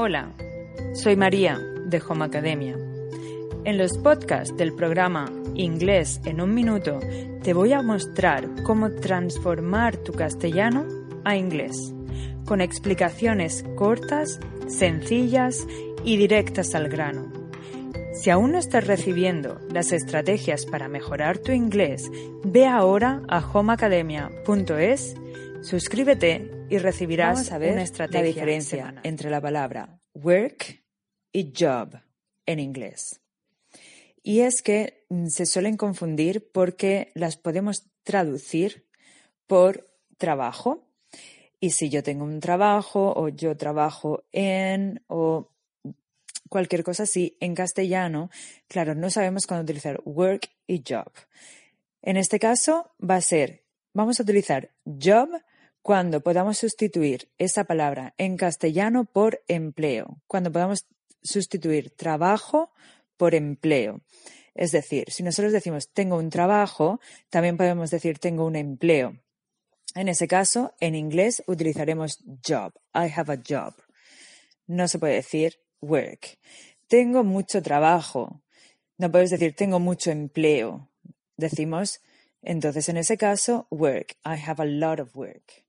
Hola, soy María de Home Academia. En los podcasts del programa Inglés en un minuto te voy a mostrar cómo transformar tu castellano a inglés, con explicaciones cortas, sencillas y directas al grano. Si aún no estás recibiendo las estrategias para mejorar tu inglés, ve ahora a homeacademia.es, suscríbete y recibirás a ver una estrategia la diferencia entre la palabra work y job en inglés. Y es que mm, se suelen confundir porque las podemos traducir por trabajo. Y si yo tengo un trabajo o yo trabajo en o cualquier cosa así, en castellano, claro, no sabemos cuándo utilizar work y job. En este caso va a ser, vamos a utilizar job cuando podamos sustituir esa palabra en castellano por empleo, cuando podamos sustituir trabajo por empleo. Es decir, si nosotros decimos tengo un trabajo, también podemos decir tengo un empleo. En ese caso, en inglés utilizaremos job. I have a job. No se puede decir work. Tengo mucho trabajo. No puedes decir tengo mucho empleo. Decimos entonces en ese caso work. I have a lot of work.